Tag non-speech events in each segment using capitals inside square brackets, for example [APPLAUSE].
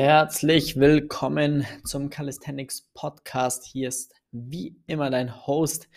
Herzlich willkommen zum Calisthenics Podcast. Hier ist wie immer dein Host,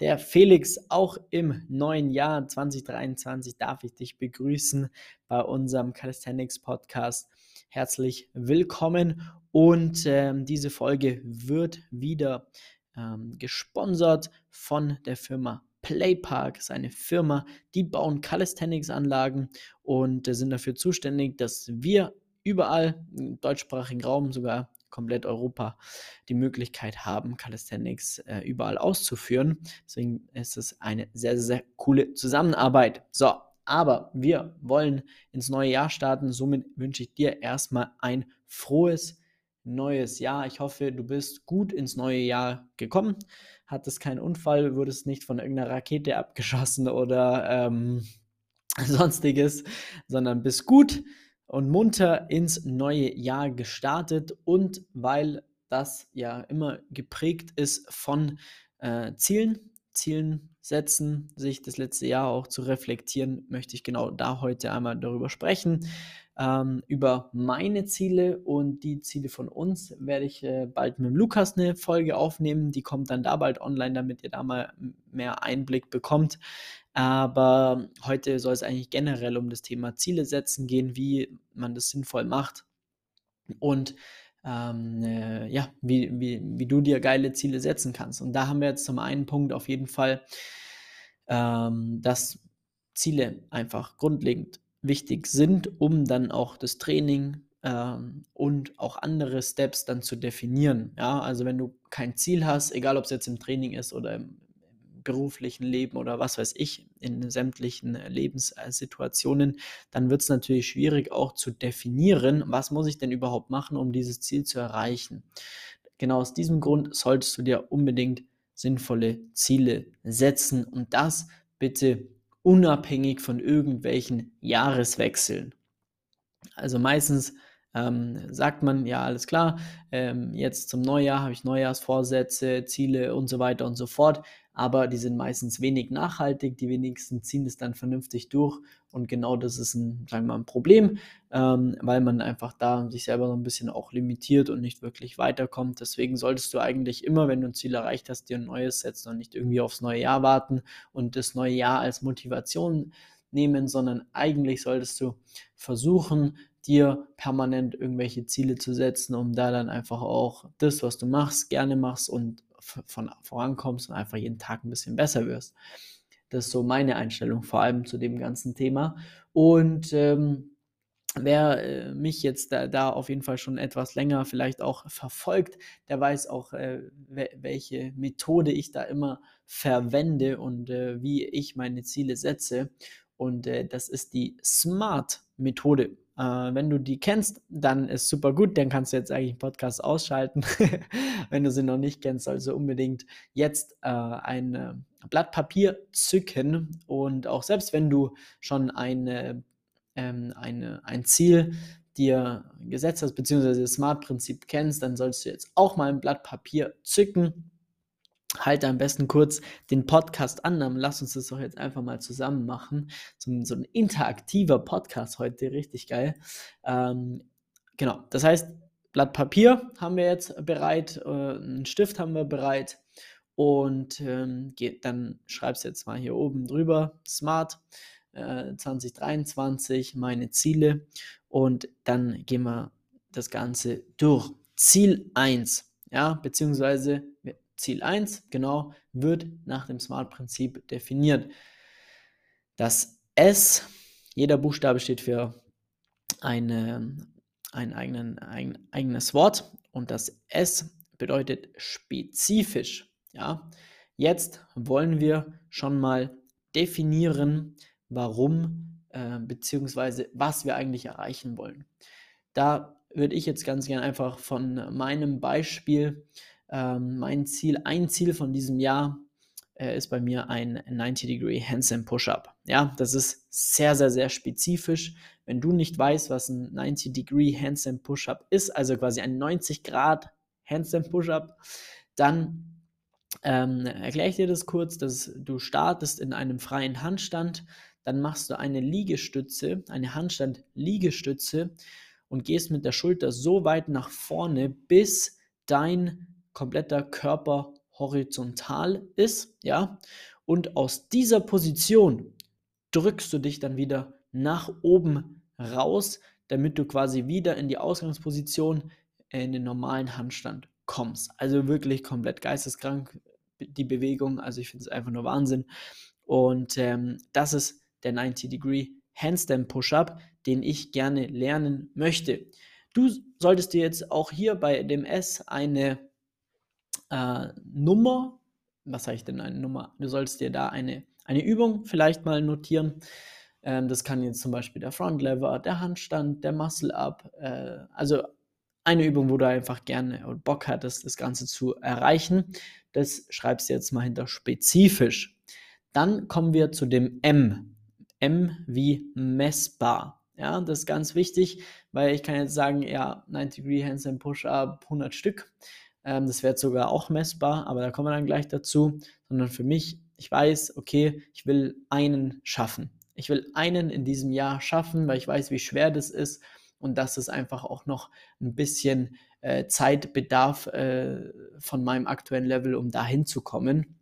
der Felix. Auch im neuen Jahr 2023 darf ich dich begrüßen bei unserem Calisthenics Podcast. Herzlich willkommen und ähm, diese Folge wird wieder ähm, gesponsert von der Firma Playpark ist eine Firma, die bauen Calisthenics-Anlagen und äh, sind dafür zuständig, dass wir überall im deutschsprachigen Raum, sogar komplett Europa, die Möglichkeit haben, Calisthenics äh, überall auszuführen. Deswegen ist es eine sehr, sehr coole Zusammenarbeit. So, aber wir wollen ins neue Jahr starten. Somit wünsche ich dir erstmal ein frohes neues Jahr. Ich hoffe, du bist gut ins neue Jahr gekommen, hattest keinen Unfall, wurdest nicht von irgendeiner Rakete abgeschossen oder ähm, [LAUGHS] sonstiges, sondern bist gut und munter ins neue Jahr gestartet und weil das ja immer geprägt ist von äh, Zielen, Zielen setzen, sich das letzte Jahr auch zu reflektieren, möchte ich genau da heute einmal darüber sprechen. Ähm, über meine Ziele und die Ziele von uns werde ich äh, bald mit Lukas eine Folge aufnehmen. Die kommt dann da bald online, damit ihr da mal mehr Einblick bekommt. Aber heute soll es eigentlich generell um das Thema Ziele setzen gehen, wie man das sinnvoll macht und ähm, äh, ja, wie, wie, wie du dir geile Ziele setzen kannst. Und da haben wir jetzt zum einen Punkt auf jeden Fall, ähm, dass Ziele einfach grundlegend wichtig sind, um dann auch das Training ähm, und auch andere Steps dann zu definieren. Ja, also wenn du kein Ziel hast, egal ob es jetzt im Training ist oder im, beruflichen Leben oder was weiß ich, in sämtlichen Lebenssituationen, dann wird es natürlich schwierig auch zu definieren, was muss ich denn überhaupt machen, um dieses Ziel zu erreichen. Genau aus diesem Grund solltest du dir unbedingt sinnvolle Ziele setzen und das bitte unabhängig von irgendwelchen Jahreswechseln. Also meistens ähm, sagt man, ja, alles klar, ähm, jetzt zum Neujahr habe ich Neujahrsvorsätze, Ziele und so weiter und so fort, aber die sind meistens wenig nachhaltig, die wenigsten ziehen es dann vernünftig durch und genau das ist ein, sagen wir mal, ein Problem, ähm, weil man einfach da sich selber so ein bisschen auch limitiert und nicht wirklich weiterkommt. Deswegen solltest du eigentlich immer, wenn du ein Ziel erreicht hast, dir ein neues setzen und nicht irgendwie aufs neue Jahr warten und das neue Jahr als Motivation nehmen, sondern eigentlich solltest du versuchen, dir permanent irgendwelche Ziele zu setzen, um da dann einfach auch das, was du machst, gerne machst und von vorankommst und einfach jeden Tag ein bisschen besser wirst. Das ist so meine Einstellung, vor allem zu dem ganzen Thema. Und ähm, wer äh, mich jetzt da, da, auf jeden Fall schon etwas länger vielleicht auch verfolgt, der weiß auch, äh, welche Methode ich da immer verwende und äh, wie ich meine Ziele setze. Und äh, das ist die SMART-Methode. Äh, wenn du die kennst, dann ist super gut, dann kannst du jetzt eigentlich den Podcast ausschalten. [LAUGHS] wenn du sie noch nicht kennst, also unbedingt jetzt äh, ein äh, Blatt Papier zücken und auch selbst wenn du schon eine, ähm, eine, ein Ziel dir gesetzt hast, beziehungsweise das Smart-Prinzip kennst, dann sollst du jetzt auch mal ein Blatt Papier zücken halte am besten kurz den Podcast an, dann lass uns das doch jetzt einfach mal zusammen machen. So, so ein interaktiver Podcast heute, richtig geil. Ähm, genau, das heißt, Blatt Papier haben wir jetzt bereit, äh, einen Stift haben wir bereit und ähm, geht, dann schreibst jetzt mal hier oben drüber, Smart äh, 2023, meine Ziele und dann gehen wir das Ganze durch. Ziel 1, ja, beziehungsweise Ziel 1, genau, wird nach dem SMART-Prinzip definiert. Das S, jeder Buchstabe steht für eine, ein, eigenen, ein eigenes Wort und das S bedeutet spezifisch. Ja? Jetzt wollen wir schon mal definieren, warum äh, bzw. was wir eigentlich erreichen wollen. Da würde ich jetzt ganz gerne einfach von meinem Beispiel ähm, mein Ziel, ein Ziel von diesem Jahr äh, ist bei mir ein 90-Degree Handstand Push-Up. Ja, das ist sehr, sehr, sehr spezifisch. Wenn du nicht weißt, was ein 90-Degree Handstand Push-Up ist, also quasi ein 90 Grad Handstand Push-Up, dann ähm, erkläre ich dir das kurz, dass du startest in einem freien Handstand, dann machst du eine Liegestütze, eine Handstand-Liegestütze und gehst mit der Schulter so weit nach vorne, bis dein kompletter Körper horizontal ist, ja, und aus dieser Position drückst du dich dann wieder nach oben raus, damit du quasi wieder in die Ausgangsposition in den normalen Handstand kommst. Also wirklich komplett geisteskrank die Bewegung. Also ich finde es einfach nur Wahnsinn. Und ähm, das ist der 90 Degree Handstand Push-Up, den ich gerne lernen möchte. Du solltest dir jetzt auch hier bei dem S eine äh, Nummer, was sage ich denn eine Nummer? Du solltest dir da eine, eine Übung vielleicht mal notieren. Ähm, das kann jetzt zum Beispiel der Front Lever, der Handstand, der Muscle Up, äh, also eine Übung, wo du einfach gerne und Bock hattest, das Ganze zu erreichen. Das schreibst du jetzt mal hinter spezifisch. Dann kommen wir zu dem M. M wie messbar. Ja, das ist ganz wichtig, weil ich kann jetzt sagen, ja, 90 Degree Handstand Push-Up, 100 Stück. Ähm, das wäre sogar auch messbar, aber da kommen wir dann gleich dazu. Sondern für mich, ich weiß, okay, ich will einen schaffen. Ich will einen in diesem Jahr schaffen, weil ich weiß, wie schwer das ist und dass es einfach auch noch ein bisschen äh, Zeit bedarf äh, von meinem aktuellen Level, um dahin zu kommen.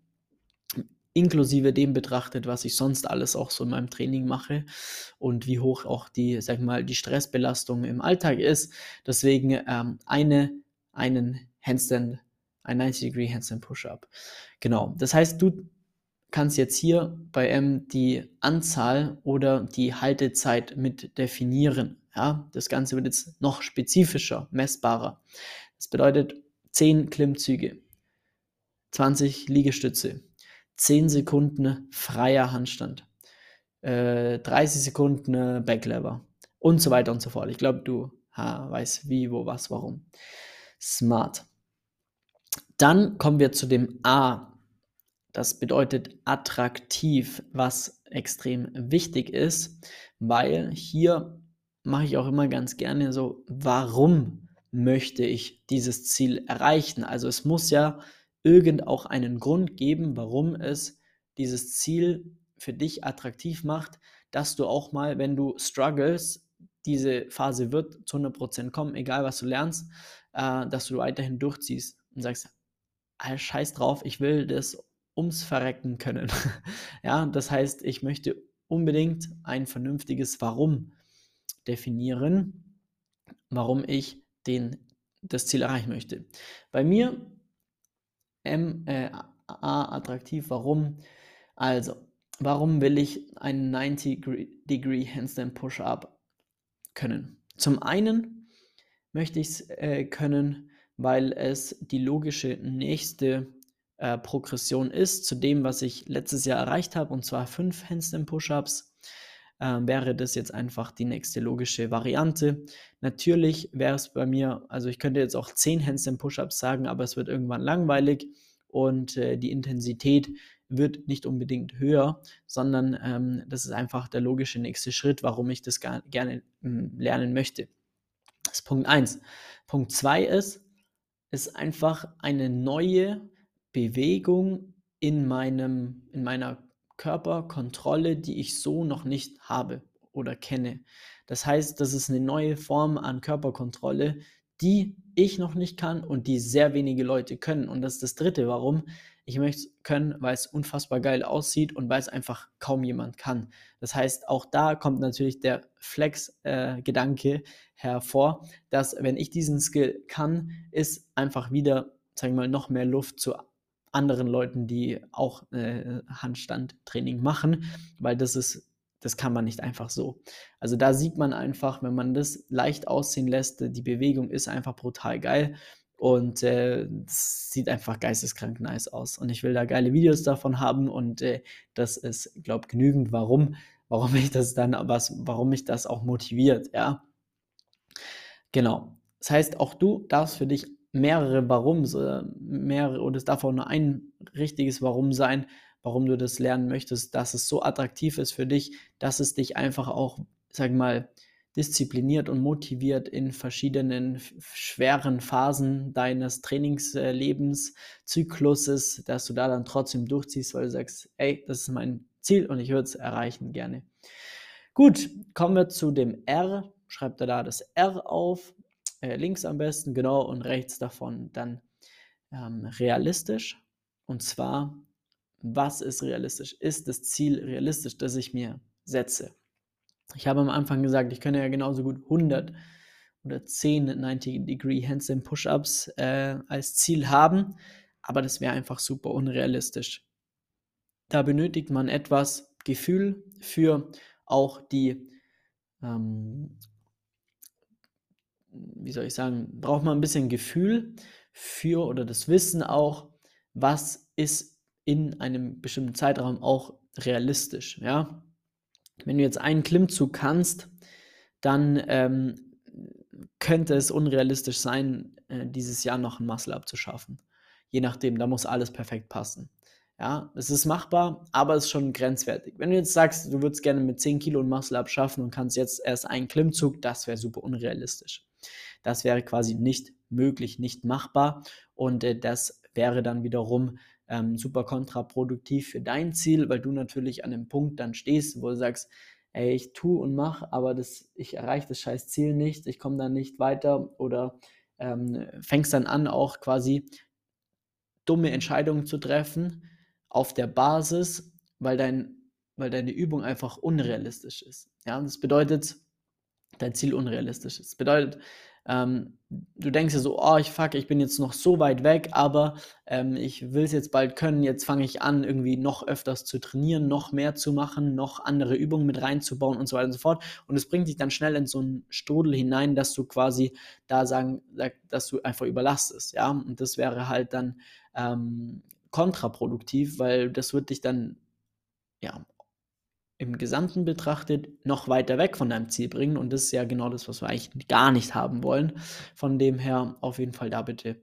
Inklusive dem betrachtet, was ich sonst alles auch so in meinem Training mache und wie hoch auch die, sag mal, die Stressbelastung im Alltag ist. Deswegen ähm, eine, einen Handstand, ein 90 Degree Handstand Push-Up. Genau. Das heißt, du kannst jetzt hier bei M die Anzahl oder die Haltezeit mit definieren. Ja, das Ganze wird jetzt noch spezifischer, messbarer. Das bedeutet 10 Klimmzüge, 20 Liegestütze, 10 Sekunden freier Handstand, äh, 30 Sekunden Backlever und so weiter und so fort. Ich glaube, du ha, weißt wie, wo, was, warum. Smart. Dann kommen wir zu dem A das bedeutet attraktiv, was extrem wichtig ist, weil hier mache ich auch immer ganz gerne so, warum möchte ich dieses Ziel erreichen? Also es muss ja irgend auch einen Grund geben, warum es dieses Ziel für dich attraktiv macht, dass du auch mal, wenn du struggles, diese Phase wird zu 100% kommen, egal was du lernst, äh, dass du weiterhin durchziehst und sagst, scheiß drauf, ich will das ums Verrecken können. [LAUGHS] ja, das heißt, ich möchte unbedingt ein vernünftiges Warum definieren, warum ich den, das Ziel erreichen möchte. Bei mir M, äh, A attraktiv, warum? Also, warum will ich einen 90 Degree Handstand Push-Up können? Zum einen möchte ich es äh, können, weil es die logische nächste äh, Progression ist zu dem, was ich letztes Jahr erreicht habe, und zwar fünf Handstand Push-Ups, äh, wäre das jetzt einfach die nächste logische Variante. Natürlich wäre es bei mir, also ich könnte jetzt auch zehn Handstand Push-Ups sagen, aber es wird irgendwann langweilig und äh, die Intensität wird nicht unbedingt höher, sondern ähm, das ist einfach der logische nächste Schritt, warum ich das gerne ähm, lernen möchte. Das ist Punkt 1. Punkt 2 ist, ist einfach eine neue Bewegung in, meinem, in meiner Körperkontrolle, die ich so noch nicht habe oder kenne. Das heißt, das ist eine neue Form an Körperkontrolle, die ich noch nicht kann und die sehr wenige Leute können. Und das ist das Dritte, warum ich möchte es können, weil es unfassbar geil aussieht und weil es einfach kaum jemand kann. Das heißt, auch da kommt natürlich der Flex-Gedanke äh, hervor, dass wenn ich diesen Skill kann, ist einfach wieder, sagen wir mal, noch mehr Luft zu anderen Leuten, die auch äh, Handstandtraining machen, weil das ist, das kann man nicht einfach so. Also da sieht man einfach, wenn man das leicht aussehen lässt, die Bewegung ist einfach brutal geil und äh, sieht einfach geisteskrank nice aus. Und ich will da geile Videos davon haben und äh, das ist, glaube genügend, warum, warum [LAUGHS] ich das dann, was, warum mich das auch motiviert, ja. Genau. Das heißt, auch du darfst für dich mehrere Warums, mehrere, oder es darf auch nur ein richtiges Warum sein, warum du das lernen möchtest, dass es so attraktiv ist für dich, dass es dich einfach auch, sag mal, diszipliniert und motiviert in verschiedenen schweren Phasen deines Trainingslebens, Zykluses, dass du da dann trotzdem durchziehst, weil du sagst, ey, das ist mein Ziel und ich würde es erreichen gerne. Gut, kommen wir zu dem R schreibt er da das R auf, äh, links am besten, genau, und rechts davon dann ähm, realistisch. Und zwar, was ist realistisch? Ist das Ziel realistisch, das ich mir setze? Ich habe am Anfang gesagt, ich könnte ja genauso gut 100 oder 10 90-Degree Handstand Push-Ups äh, als Ziel haben, aber das wäre einfach super unrealistisch. Da benötigt man etwas Gefühl für auch die, ähm, wie soll ich sagen, braucht man ein bisschen Gefühl für oder das Wissen auch, was ist in einem bestimmten Zeitraum auch realistisch. Ja? Wenn du jetzt einen Klimmzug kannst, dann ähm, könnte es unrealistisch sein, äh, dieses Jahr noch ein Muscle-Up zu schaffen. Je nachdem, da muss alles perfekt passen. Ja, es ist machbar, aber es ist schon grenzwertig. Wenn du jetzt sagst, du würdest gerne mit 10 Kilo ein Muscle-Up schaffen und kannst jetzt erst einen Klimmzug, das wäre super unrealistisch. Das wäre quasi nicht möglich, nicht machbar und äh, das wäre dann wiederum ähm, super kontraproduktiv für dein Ziel, weil du natürlich an einem Punkt dann stehst, wo du sagst, ey, ich tue und mache, aber das, ich erreiche das scheiß Ziel nicht, ich komme dann nicht weiter oder ähm, fängst dann an, auch quasi dumme Entscheidungen zu treffen auf der Basis, weil, dein, weil deine Übung einfach unrealistisch ist. Ja, das bedeutet, dein Ziel unrealistisch ist. Das bedeutet, ähm, du denkst dir so, oh, ich fuck, ich bin jetzt noch so weit weg, aber ähm, ich will es jetzt bald können. Jetzt fange ich an, irgendwie noch öfters zu trainieren, noch mehr zu machen, noch andere Übungen mit reinzubauen und so weiter und so fort. Und es bringt dich dann schnell in so einen Strudel hinein, dass du quasi da sagen, dass du einfach überlastest. Ja, und das wäre halt dann ähm, kontraproduktiv, weil das wird dich dann ja im Gesamten betrachtet noch weiter weg von deinem Ziel bringen. Und das ist ja genau das, was wir eigentlich gar nicht haben wollen. Von dem her auf jeden Fall da bitte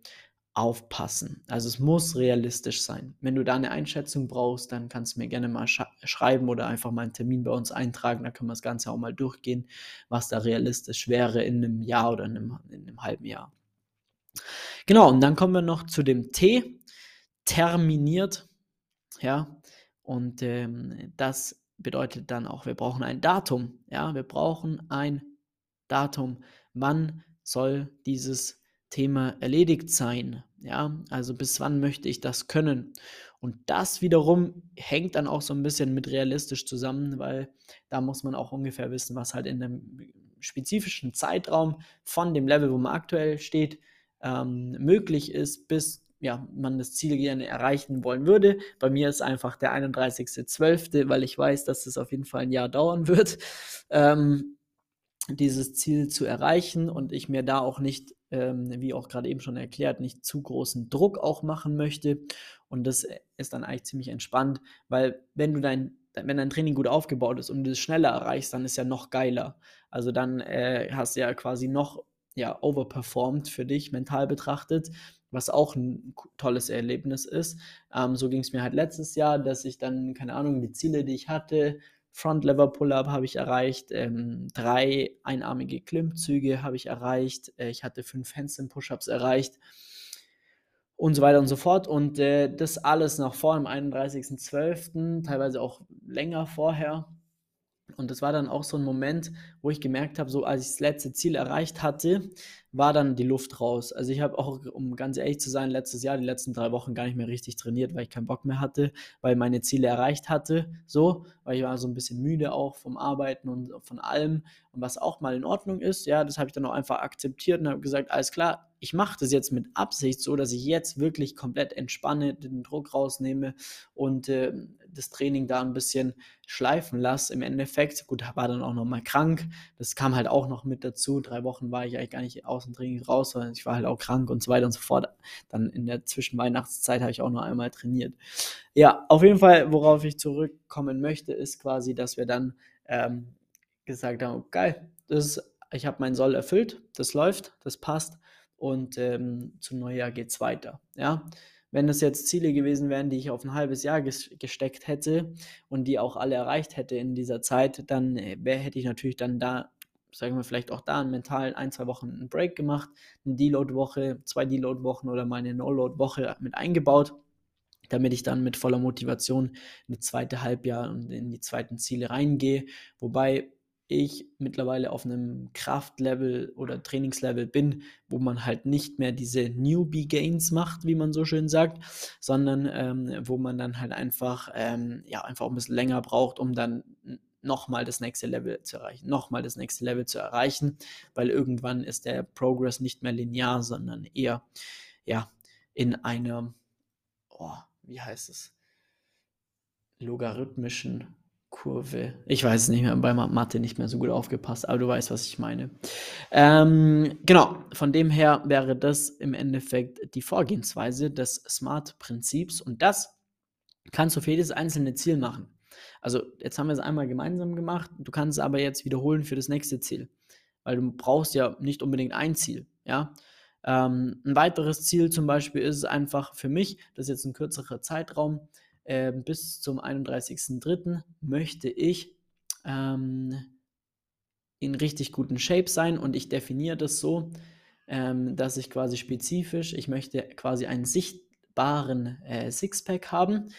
aufpassen. Also es muss realistisch sein. Wenn du da eine Einschätzung brauchst, dann kannst du mir gerne mal sch schreiben oder einfach mal einen Termin bei uns eintragen. Da können wir das Ganze auch mal durchgehen, was da realistisch wäre in einem Jahr oder in einem, in einem halben Jahr. Genau, und dann kommen wir noch zu dem T. Terminiert. Ja, und ähm, das bedeutet dann auch, wir brauchen ein Datum. Ja, wir brauchen ein Datum. Wann soll dieses Thema erledigt sein? Ja, also bis wann möchte ich das können? Und das wiederum hängt dann auch so ein bisschen mit realistisch zusammen, weil da muss man auch ungefähr wissen, was halt in einem spezifischen Zeitraum von dem Level, wo man aktuell steht, ähm, möglich ist, bis ja, man das Ziel gerne erreichen wollen würde. Bei mir ist einfach der 31.12., weil ich weiß, dass es auf jeden Fall ein Jahr dauern wird, [LAUGHS] ähm, dieses Ziel zu erreichen und ich mir da auch nicht, ähm, wie auch gerade eben schon erklärt, nicht zu großen Druck auch machen möchte. Und das ist dann eigentlich ziemlich entspannt, weil wenn du dein wenn dein Training gut aufgebaut ist und du es schneller erreichst, dann ist ja noch geiler. Also dann äh, hast du ja quasi noch ja, overperformed für dich mental betrachtet was auch ein tolles Erlebnis ist. Ähm, so ging es mir halt letztes Jahr, dass ich dann, keine Ahnung, die Ziele, die ich hatte, Front Lever Pull-Up habe ich erreicht, ähm, drei einarmige Klimmzüge habe ich erreicht, äh, ich hatte fünf Handstand Push-Ups erreicht und so weiter und so fort. Und äh, das alles noch vor dem 31.12., teilweise auch länger vorher. Und das war dann auch so ein Moment, wo ich gemerkt habe, so als ich das letzte Ziel erreicht hatte, war dann die Luft raus. Also ich habe auch, um ganz ehrlich zu sein, letztes Jahr, die letzten drei Wochen gar nicht mehr richtig trainiert, weil ich keinen Bock mehr hatte, weil meine Ziele erreicht hatte, so, weil ich war so ein bisschen müde auch vom Arbeiten und von allem und was auch mal in Ordnung ist, ja, das habe ich dann auch einfach akzeptiert und habe gesagt, alles klar, ich mache das jetzt mit Absicht so, dass ich jetzt wirklich komplett entspanne, den Druck rausnehme und äh, das Training da ein bisschen schleifen lasse. Im Endeffekt, gut, war dann auch noch mal krank. Das kam halt auch noch mit dazu. Drei Wochen war ich eigentlich gar nicht aus dem Training raus, sondern ich war halt auch krank und so weiter und so fort. Dann in der Zwischenweihnachtszeit habe ich auch noch einmal trainiert. Ja, auf jeden Fall, worauf ich zurückkommen möchte, ist quasi, dass wir dann ähm, gesagt haben, geil, ist, ich habe meinen Soll erfüllt, das läuft, das passt und ähm, zum Neujahr geht es weiter. Ja, wenn das jetzt Ziele gewesen wären, die ich auf ein halbes Jahr ges gesteckt hätte und die auch alle erreicht hätte in dieser Zeit, dann äh, wär, hätte ich natürlich dann da, sagen wir vielleicht auch da mentalen ein, zwei Wochen einen Break gemacht, eine Deload-Woche, zwei Deload-Wochen oder mal eine No-Load-Woche mit eingebaut, damit ich dann mit voller Motivation in die zweite Halbjahr und in die zweiten Ziele reingehe. Wobei ich mittlerweile auf einem Kraftlevel oder Trainingslevel bin, wo man halt nicht mehr diese Newbie Gains macht, wie man so schön sagt, sondern ähm, wo man dann halt einfach, ähm, ja, einfach ein bisschen länger braucht, um dann nochmal das nächste Level zu erreichen, nochmal das nächste Level zu erreichen, weil irgendwann ist der Progress nicht mehr linear, sondern eher, ja, in einer, oh, wie heißt es, logarithmischen Kurve. Ich weiß es nicht mehr, bei Mathe nicht mehr so gut aufgepasst, aber du weißt, was ich meine. Ähm, genau, von dem her wäre das im Endeffekt die Vorgehensweise des SMART-Prinzips und das kannst du für jedes einzelne Ziel machen. Also jetzt haben wir es einmal gemeinsam gemacht, du kannst es aber jetzt wiederholen für das nächste Ziel, weil du brauchst ja nicht unbedingt ein Ziel, ja. Ähm, ein weiteres Ziel zum Beispiel ist einfach für mich, das ist jetzt ein kürzerer Zeitraum, äh, bis zum 31.03. möchte ich ähm, in richtig guten Shape sein und ich definiere das so, ähm, dass ich quasi spezifisch, ich möchte quasi einen sichtbaren äh, Sixpack haben.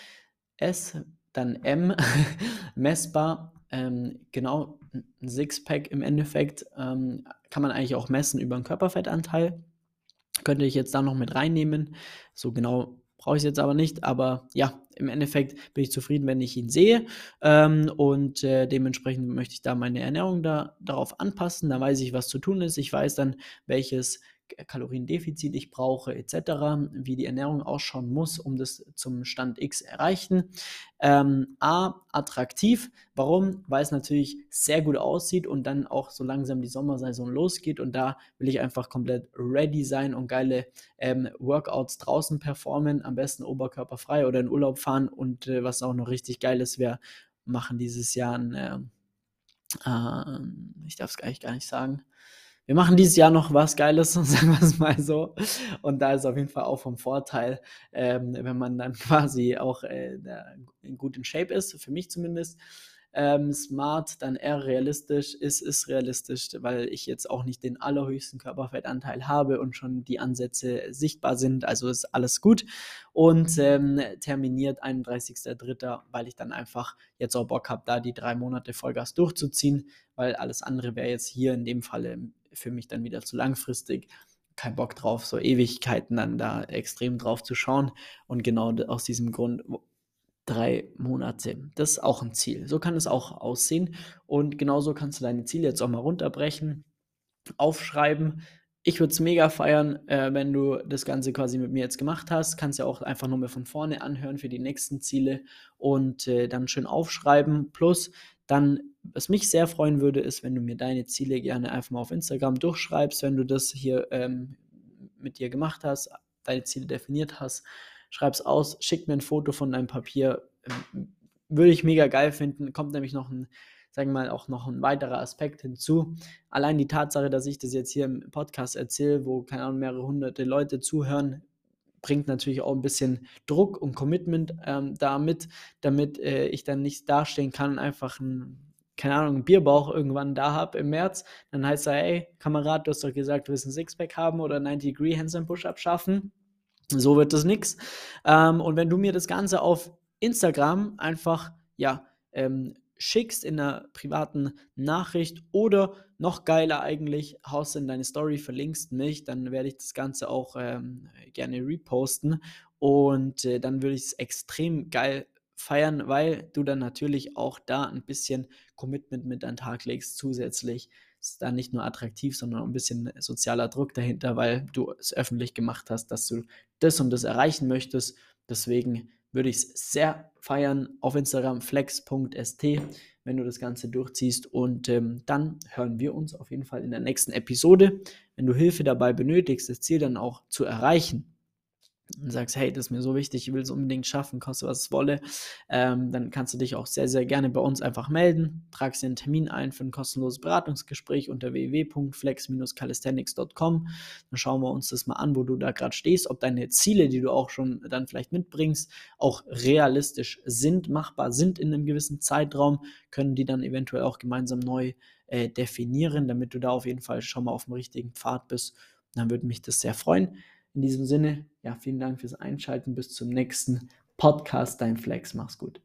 S, dann M, [LAUGHS] messbar, ähm, genau, ein Sixpack im Endeffekt ähm, kann man eigentlich auch messen über einen Körperfettanteil. Könnte ich jetzt da noch mit reinnehmen. So genau brauche ich es jetzt aber nicht. Aber ja, im Endeffekt bin ich zufrieden, wenn ich ihn sehe. Ähm, und äh, dementsprechend möchte ich da meine Ernährung da, darauf anpassen. Da weiß ich, was zu tun ist. Ich weiß dann, welches Kaloriendefizit ich brauche, etc., wie die Ernährung ausschauen muss, um das zum Stand X erreichen. Ähm, A, attraktiv. Warum? Weil es natürlich sehr gut aussieht und dann auch so langsam die Sommersaison losgeht und da will ich einfach komplett ready sein und geile ähm, Workouts draußen performen, am besten oberkörperfrei oder in Urlaub fahren und äh, was auch noch richtig geil ist, wir machen dieses Jahr ein, äh, äh, ich darf es eigentlich gar nicht sagen, wir machen dieses Jahr noch was Geiles, [LAUGHS] sagen wir es mal so. Und da ist auf jeden Fall auch vom Vorteil, ähm, wenn man dann [LAUGHS] quasi auch äh, gut in Shape ist, für mich zumindest. Ähm, smart, dann eher realistisch, ist, ist realistisch, weil ich jetzt auch nicht den allerhöchsten Körperfettanteil habe und schon die Ansätze sichtbar sind, also ist alles gut. Und ähm, terminiert 31.03., weil ich dann einfach jetzt auch Bock habe, da die drei Monate Vollgas durchzuziehen, weil alles andere wäre jetzt hier in dem Falle für mich dann wieder zu langfristig. Kein Bock drauf, so Ewigkeiten dann da extrem drauf zu schauen. Und genau aus diesem Grund drei Monate. Das ist auch ein Ziel. So kann es auch aussehen. Und genauso kannst du deine Ziele jetzt auch mal runterbrechen, aufschreiben. Ich würde es mega feiern, äh, wenn du das Ganze quasi mit mir jetzt gemacht hast. Kannst ja auch einfach nur mal von vorne anhören für die nächsten Ziele und äh, dann schön aufschreiben. Plus dann was mich sehr freuen würde, ist, wenn du mir deine Ziele gerne einfach mal auf Instagram durchschreibst, wenn du das hier ähm, mit dir gemacht hast, deine Ziele definiert hast. Schreib es aus, schick mir ein Foto von deinem Papier. Ähm, würde ich mega geil finden. Kommt nämlich noch ein, sagen wir mal, auch noch ein weiterer Aspekt hinzu. Allein die Tatsache, dass ich das jetzt hier im Podcast erzähle, wo, keine Ahnung, mehrere hunderte Leute zuhören, bringt natürlich auch ein bisschen Druck und Commitment ähm, damit, damit äh, ich dann nicht dastehen kann, einfach ein keine Ahnung, einen Bierbauch irgendwann da habe im März, dann heißt er, ey, Kamerad, du hast doch gesagt, du willst ein Sixpack haben oder 90 Degree Handstand Push-Up schaffen. So wird das nichts. Ähm, und wenn du mir das Ganze auf Instagram einfach, ja, ähm, schickst in einer privaten Nachricht oder noch geiler eigentlich, haust in deine Story, verlinkst mich, dann werde ich das Ganze auch ähm, gerne reposten und äh, dann würde ich es extrem geil feiern, weil du dann natürlich auch da ein bisschen Commitment mit an den Tag legst zusätzlich. Ist da nicht nur attraktiv, sondern ein bisschen sozialer Druck dahinter, weil du es öffentlich gemacht hast, dass du das und das erreichen möchtest. Deswegen würde ich es sehr feiern auf Instagram flex.st, wenn du das Ganze durchziehst. Und ähm, dann hören wir uns auf jeden Fall in der nächsten Episode. Wenn du Hilfe dabei benötigst, das Ziel dann auch zu erreichen, und sagst, hey, das ist mir so wichtig, ich will es unbedingt schaffen, koste was es wolle, ähm, dann kannst du dich auch sehr, sehr gerne bei uns einfach melden. Tragst dir einen Termin ein für ein kostenloses Beratungsgespräch unter www.flex-calisthenics.com. Dann schauen wir uns das mal an, wo du da gerade stehst, ob deine Ziele, die du auch schon dann vielleicht mitbringst, auch realistisch sind, machbar sind in einem gewissen Zeitraum, können die dann eventuell auch gemeinsam neu äh, definieren, damit du da auf jeden Fall schon mal auf dem richtigen Pfad bist. Dann würde mich das sehr freuen. In diesem Sinne, ja, vielen Dank fürs Einschalten. Bis zum nächsten Podcast. Dein Flex. Mach's gut.